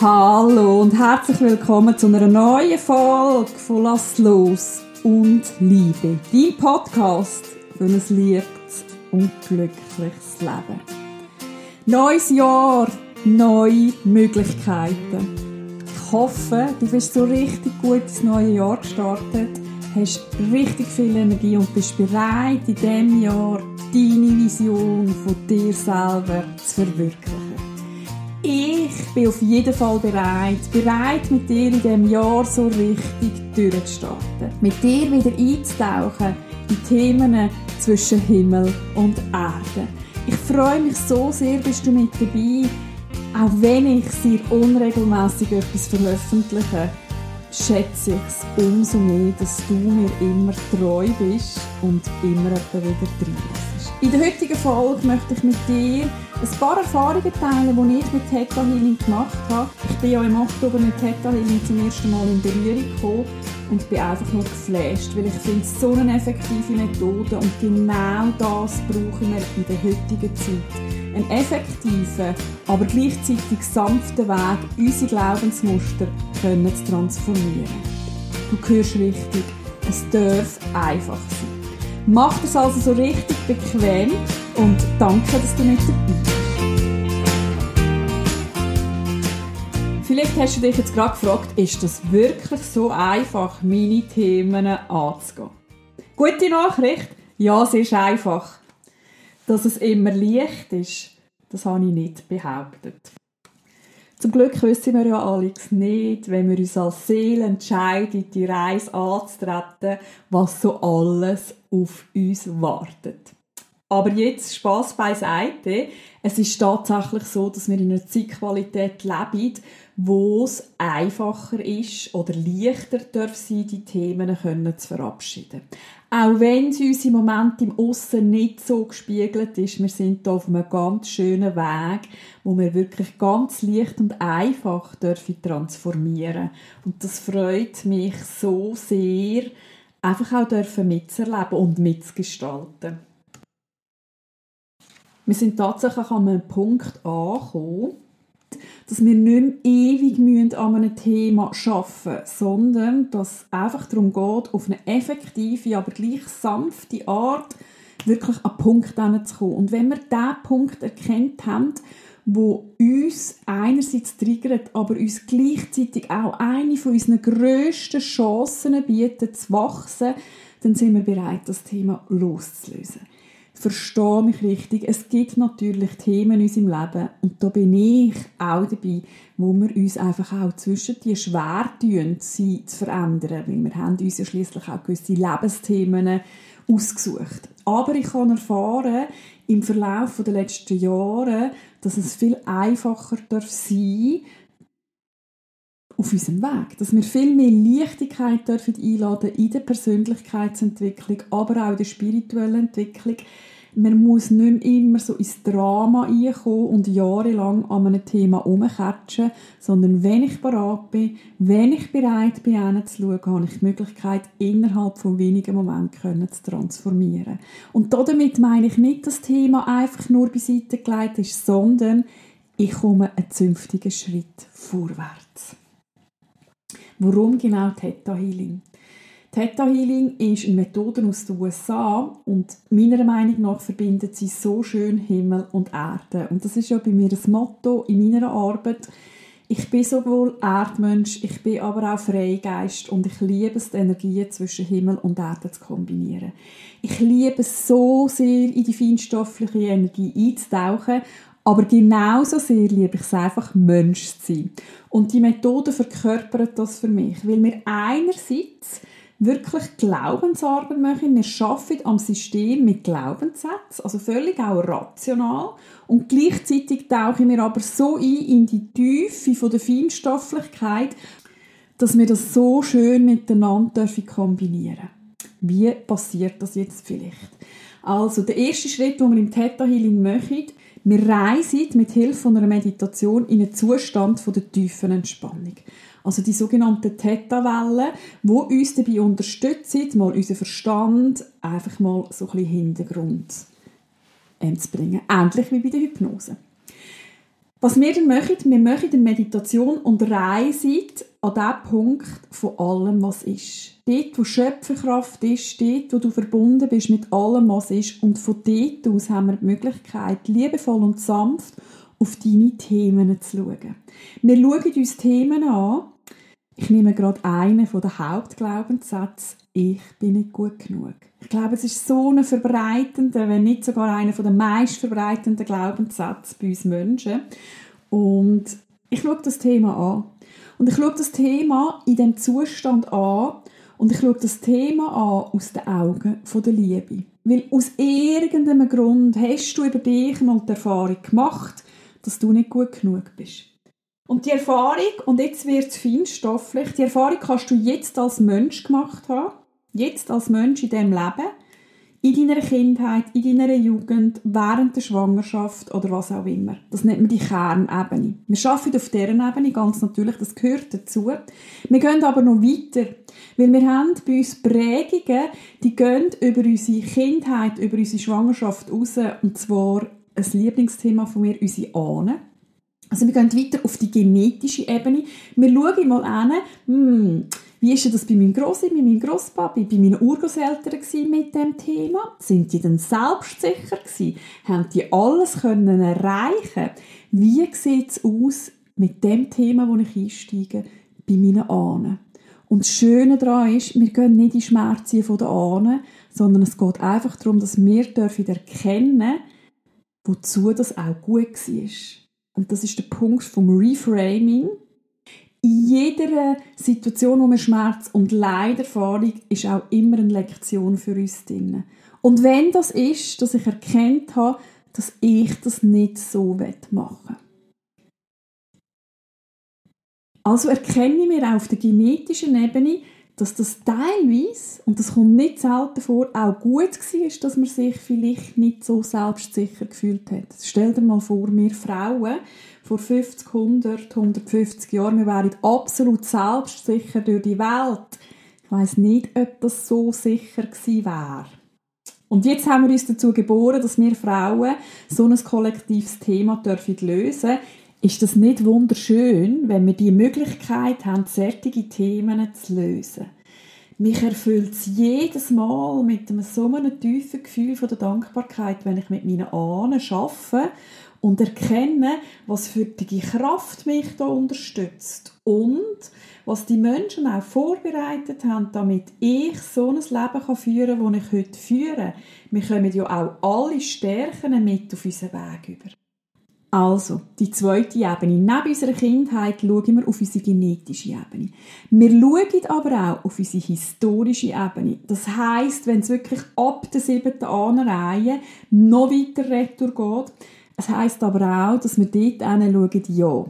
Hallo und herzlich willkommen zu einer neuen Folge von Lass los und Liebe. Dein Podcast für ein liebes und glückliches Leben. Neues Jahr, neue Möglichkeiten. Ich hoffe, du bist so richtig gut ins neue Jahr gestartet, hast richtig viel Energie und bist bereit, in diesem Jahr deine Vision von dir selber zu verwirklichen. Ich bin auf jeden Fall bereit, bereit mit dir in diesem Jahr so richtig durchzustarten. Mit dir wieder einzutauchen in Themen zwischen Himmel und Erde. Ich freue mich so sehr, bist du mit dabei. Auch wenn ich sehr unregelmäßig etwas veröffentliche, schätze ich es umso mehr, dass du mir immer treu bist und immer wieder drin In der heutigen Folge möchte ich mit dir ein paar Erfahrungen teilen, die ich mit Theta Healing gemacht habe. Ich bin ja im Oktober mit Theta Healing zum ersten Mal in Berührung gekommen und bin einfach nur geflasht, weil ich finde es so eine effektive Methode und genau das brauchen wir in der heutigen Zeit. Ein effektiver, aber gleichzeitig sanfter Weg, unsere Glaubensmuster können zu transformieren. Du hörst richtig, es darf einfach sein. Mach das also so richtig bequem und danke, dass du mit dabei bist. Vielleicht hast du dich jetzt gerade gefragt, ist das wirklich so einfach, meine Themen anzugehen? Gute Nachricht, ja, es ist einfach. Dass es immer leicht ist, das habe ich nicht behauptet. Zum Glück wissen wir ja Alex nicht, wenn wir uns als Seele entscheiden, die Reise anzutreten, was so alles auf uns wartet. Aber jetzt Spaß beiseite. Es ist tatsächlich so, dass wir in einer Zeitqualität leben, wo es einfacher ist oder leichter darf sein, die Themen können zu verabschieden. Auch wenn es uns im Moment im Aussen nicht so gespiegelt ist, wir sind hier auf einem ganz schönen Weg, wo wir wirklich ganz leicht und einfach dürfen transformieren. Und das freut mich so sehr, einfach auch dürfen mitzuerleben und mitzugestalten. Wir sind tatsächlich an einem Punkt angekommen, dass wir nicht mehr ewig an einem Thema arbeiten müssen, sondern dass es einfach darum geht, auf eine effektive, aber gleich sanfte Art wirklich an Punkt zu kommen. Und wenn wir diesen Punkt erkennt haben, wo uns einerseits triggert, aber uns gleichzeitig auch eine von unseren grössten Chancen bietet, zu wachsen, dann sind wir bereit, das Thema loszulösen verstehe mich richtig. Es gibt natürlich Themen in unserem Leben und da bin ich auch dabei, wo wir uns einfach auch zwischen die schwer tun, sie zu verändern, weil wir haben uns ja schliesslich auch gewisse Lebensthemen ausgesucht. Aber ich kann erfahren, im Verlauf der letzten Jahre, dass es viel einfacher darf sein auf unserem Weg. Dass wir viel mehr Leichtigkeit dürfen einladen in der Persönlichkeitsentwicklung, aber auch in der spirituellen Entwicklung man muss nicht mehr immer so ins Drama reinkommen und jahrelang an einem Thema herumkatschen, sondern wenn ich bereit bin, wenn ich bereit bin, hinzuschauen, habe ich die Möglichkeit, innerhalb von wenigen Momenten zu transformieren. Und damit meine ich nicht, dass das Thema einfach nur beiseite gelegt ist, sondern ich komme einen zünftigen Schritt vorwärts. Warum genau Theta Healing? Theta Healing ist eine Methode aus den USA und meiner Meinung nach verbindet sie so schön Himmel und Erde. Und das ist ja bei mir das Motto in meiner Arbeit. Ich bin sowohl Erdmensch, ich bin aber auch Freigeist und ich liebe es, die Energien zwischen Himmel und Erde zu kombinieren. Ich liebe es so sehr, in die feinstoffliche Energie einzutauchen, aber genauso sehr liebe ich es einfach, Mensch zu sein. Und die Methode verkörpert das für mich, weil mir einerseits wirklich Glaubensarbeit machen. Wir arbeiten am System mit Glaubenssätzen, also völlig auch rational. Und gleichzeitig tauchen wir aber so ein in die Tiefe von der Feinstofflichkeit, dass wir das so schön miteinander kombinieren Wie passiert das jetzt vielleicht? Also, der erste Schritt, den wir im Theta Healing machen, wir reisen mit Hilfe einer Meditation in einen Zustand der tiefen Entspannung also die sogenannten Theta-Wellen, die uns dabei unterstützen, mal unseren Verstand einfach mal so ein bisschen Hintergrund ähm, zu bringen. Ähnlich wie bei der Hypnose. Was wir dann machen, wir machen eine Meditation und reisen an den Punkt von allem, was ist. Dort, wo Schöpferkraft ist, dort, wo du verbunden bist mit allem, was ist. Und von dort aus haben wir die Möglichkeit, liebevoll und sanft auf deine Themen zu schauen. Wir schauen uns Themen an. Ich nehme gerade einen von den Hauptglaubenssätzen. Ich bin nicht gut genug. Ich glaube, es ist so ein verbreitender, wenn nicht sogar einer der meist verbreitenden Glaubenssätze bei uns Menschen. Und ich schaue das Thema an. Und ich schaue das Thema in dem Zustand an und ich schaue das Thema an aus den Augen der Liebe. Weil aus irgendeinem Grund hast du über dich mal die Erfahrung gemacht, dass du nicht gut genug bist. Und die Erfahrung, und jetzt wird es feinstofflich, die Erfahrung kannst du jetzt als Mensch gemacht haben, jetzt als Mensch in diesem Leben, in deiner Kindheit, in deiner Jugend, während der Schwangerschaft oder was auch immer. Das nennt man die Kernebene. Wir arbeiten auf dieser Ebene, ganz natürlich, das gehört dazu. Wir gehen aber noch weiter, weil wir haben bei uns Prägungen, die gehen über unsere Kindheit, über unsere Schwangerschaft raus, und zwar ein Lieblingsthema von mir, unsere Ahnen. Also wir gehen weiter auf die genetische Ebene. Wir schauen mal an, hm, wie ist das bei meinem Grossi, bei meinem Grosspapi, bei meinen Urgroßeltern mit dem Thema? Sind die denn selbstsicher gewesen? Haben die alles können erreichen? Wie sieht es aus mit dem Thema, wo ich einsteige, bei meinen Ahnen? Und das Schöne daran ist, wir gehen nicht in Schmerzen von den Ahnen, sondern es geht einfach darum, dass wir dürfen erkennen, wozu das auch gut war. Und das ist der Punkt vom Reframing in jeder Situation, wo wir Schmerz und Leid erfahren, ist auch immer eine Lektion für uns drin. Und wenn das ist, dass ich erkennt habe, dass ich das nicht so machen will. Also erkenne ich mir auf der genetischen Ebene, dass das teilweise, und das kommt nicht selten vor, auch gut war, dass man sich vielleicht nicht so selbstsicher gefühlt hat. Stell dir mal vor, wir Frauen, vor 50, 100, 150 Jahren, wir wären absolut selbstsicher durch die Welt. Ich weiß nicht, ob das so sicher gewesen wäre. Und jetzt haben wir uns dazu geboren, dass wir Frauen so ein kollektives Thema dürfen lösen Ist das nicht wunderschön, wenn wir die Möglichkeit haben, solche Themen zu lösen? Mich erfüllt es jedes Mal mit einem so einem tiefen Gefühl von der Dankbarkeit, wenn ich mit meinen Ahnen arbeite und erkenne, was für die Kraft mich da unterstützt und was die Menschen auch vorbereitet haben, damit ich so ein Leben führen kann, das ich heute führe. Wir kommen ja auch alle Stärken mit auf unseren Weg über. Also, die zweite Ebene. Neben unserer Kindheit schauen wir auf unsere genetische Ebene. Wir schauen aber auch auf unsere historische Ebene. Das heisst, wenn es wirklich ab der siebten Ahnenreihe noch weiter retour geht, es heisst aber auch, dass wir dort schauen, ja,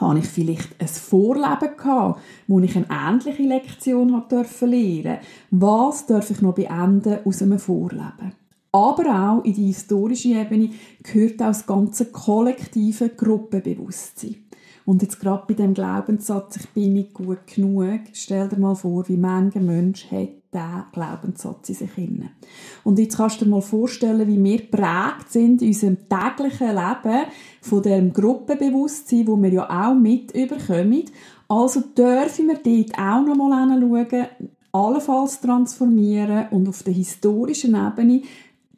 habe ich vielleicht ein Vorleben gehabt, wo ich eine ähnliche Lektion lernen durfte? Was darf ich noch beenden aus einem Vorleben? Aber auch in die historische Ebene gehört auch das ganze kollektive Gruppenbewusstsein. Und jetzt gerade bei dem Glaubenssatz, ich bin nicht gut genug, stell dir mal vor, wie mancher Mensch hat diesen Glaubenssatz in sich inne. Und jetzt kannst du dir mal vorstellen, wie wir prägt sind in unserem täglichen Leben von dem Gruppenbewusstsein, wo wir ja auch mit überkommen. Also dürfen wir dort auch noch mal hinschauen, allenfalls transformieren und auf der historischen Ebene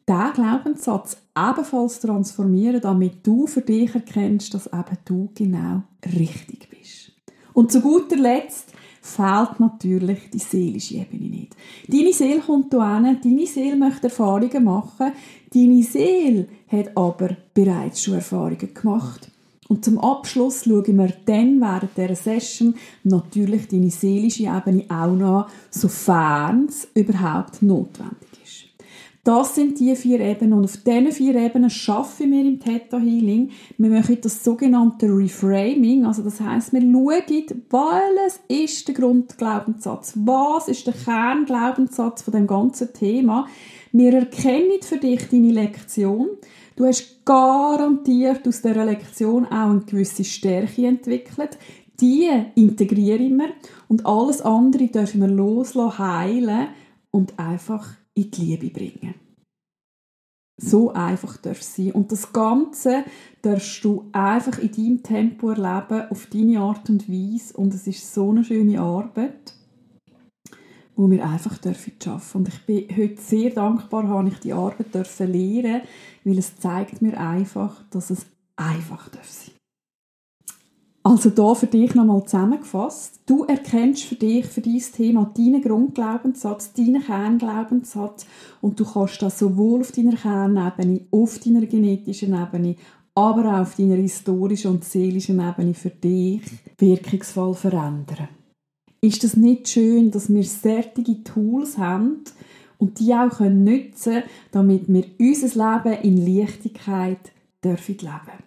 diesen Glaubenssatz ebenfalls transformieren, damit du für dich erkennst, dass eben du genau richtig bist. Und zu guter Letzt fehlt natürlich die seelische Ebene nicht. Deine Seele kommt hierher, deine Seele möchte Erfahrungen machen, deine Seele hat aber bereits schon Erfahrungen gemacht. Und zum Abschluss schauen wir dann während dieser Session natürlich deine seelische Ebene auch noch, sofern es überhaupt notwendig das sind die vier Ebenen und auf diesen vier Ebenen schaffen wir im Theta Healing. Wir machen das sogenannte Reframing, also das heißt, wir schauen, was ist der Grundglaubenssatz, was ist der Kernglaubenssatz von dem ganzen Thema. Wir erkennen für dich deine Lektion. Du hast garantiert aus dieser Lektion auch eine gewisse Stärke entwickelt. Die integrieren wir und alles andere dürfen wir loslassen, heilen und einfach in die Liebe bringen. so einfach darf sein. Und das Ganze darfst du einfach in deinem Tempo erleben, auf deine Art und Weise. Und es ist so eine schöne Arbeit, wo wir einfach dürfen schaffen. Und ich bin heute sehr dankbar, habe ich die Arbeit dürfen lernen, weil es zeigt mir einfach, dass es einfach darf. Also da für dich nochmal zusammengefasst. Du erkennst für dich, für dein Thema deinen Grundglaubenssatz, deinen Kernglaubenssatz und du kannst das sowohl auf deiner Kernebene, auf deiner genetischen Ebene, aber auch auf deiner historischen und seelischen Ebene für dich wirkungsvoll verändern. Ist das nicht schön, dass wir solche Tools haben und die auch können nutzen damit wir unser Leben in Leichtigkeit dürfen leben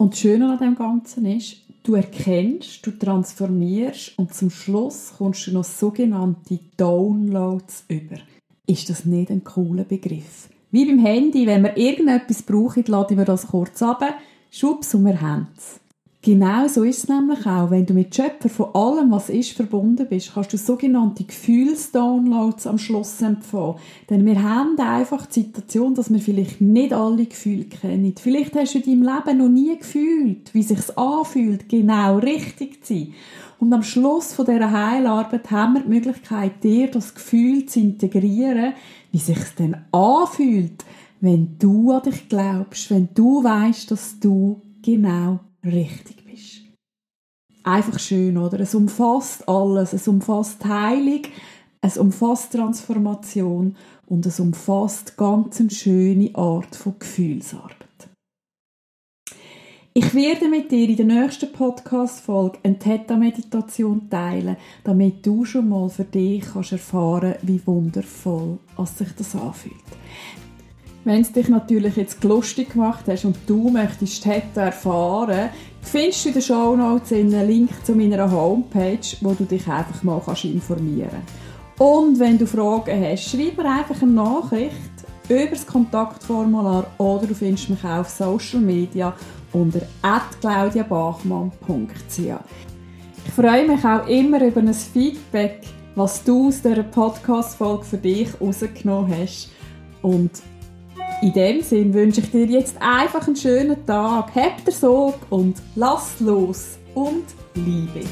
und das Schöne an dem Ganzen ist, du erkennst, du transformierst und zum Schluss kommst du noch sogenannte Downloads über. Ist das nicht ein cooler Begriff? Wie beim Handy, wenn wir irgendetwas brauchen, laden wir das kurz ab, schubs und wir haben es. Genau so ist es nämlich auch. Wenn du mit Schöpfer von allem, was ist, verbunden bist, kannst du sogenannte Gefühlsdownloads am Schluss empfangen. Denn wir haben einfach die Situation, dass wir vielleicht nicht alle Gefühle kennen. Vielleicht hast du in deinem Leben noch nie gefühlt, wie sich anfühlt, genau richtig zu sein. Und am Schluss von dieser Heilarbeit haben wir die Möglichkeit, dir das Gefühl zu integrieren, wie sich es denn anfühlt, wenn du an dich glaubst, wenn du weißt, dass du genau richtig bist. Einfach schön, oder? Es umfasst alles. Es umfasst Heilung, es umfasst Transformation und es umfasst ganz eine schöne Art von Gefühlsarbeit. Ich werde mit dir in der nächsten Podcast-Folge eine Theta-Meditation teilen, damit du schon mal für dich kannst erfahren wie wundervoll sich das anfühlt. Wenn es dich natürlich jetzt lustig gemacht hast und du möchtest Theta erfahren, findest du in den Show Notes einen Link zu meiner Homepage, wo du dich einfach mal kannst informieren kannst. Und wenn du Fragen hast, schreib mir einfach eine Nachricht über das Kontaktformular oder du findest mich auch auf Social Media unter claudiabachmann.ch. Ich freue mich auch immer über ein Feedback, was du aus dieser Podcast-Folge für dich rausgenommen hast. Und in dem Sinn wünsche ich dir jetzt einfach einen schönen Tag. Habt ihr Sorge und lasst los und Liebe.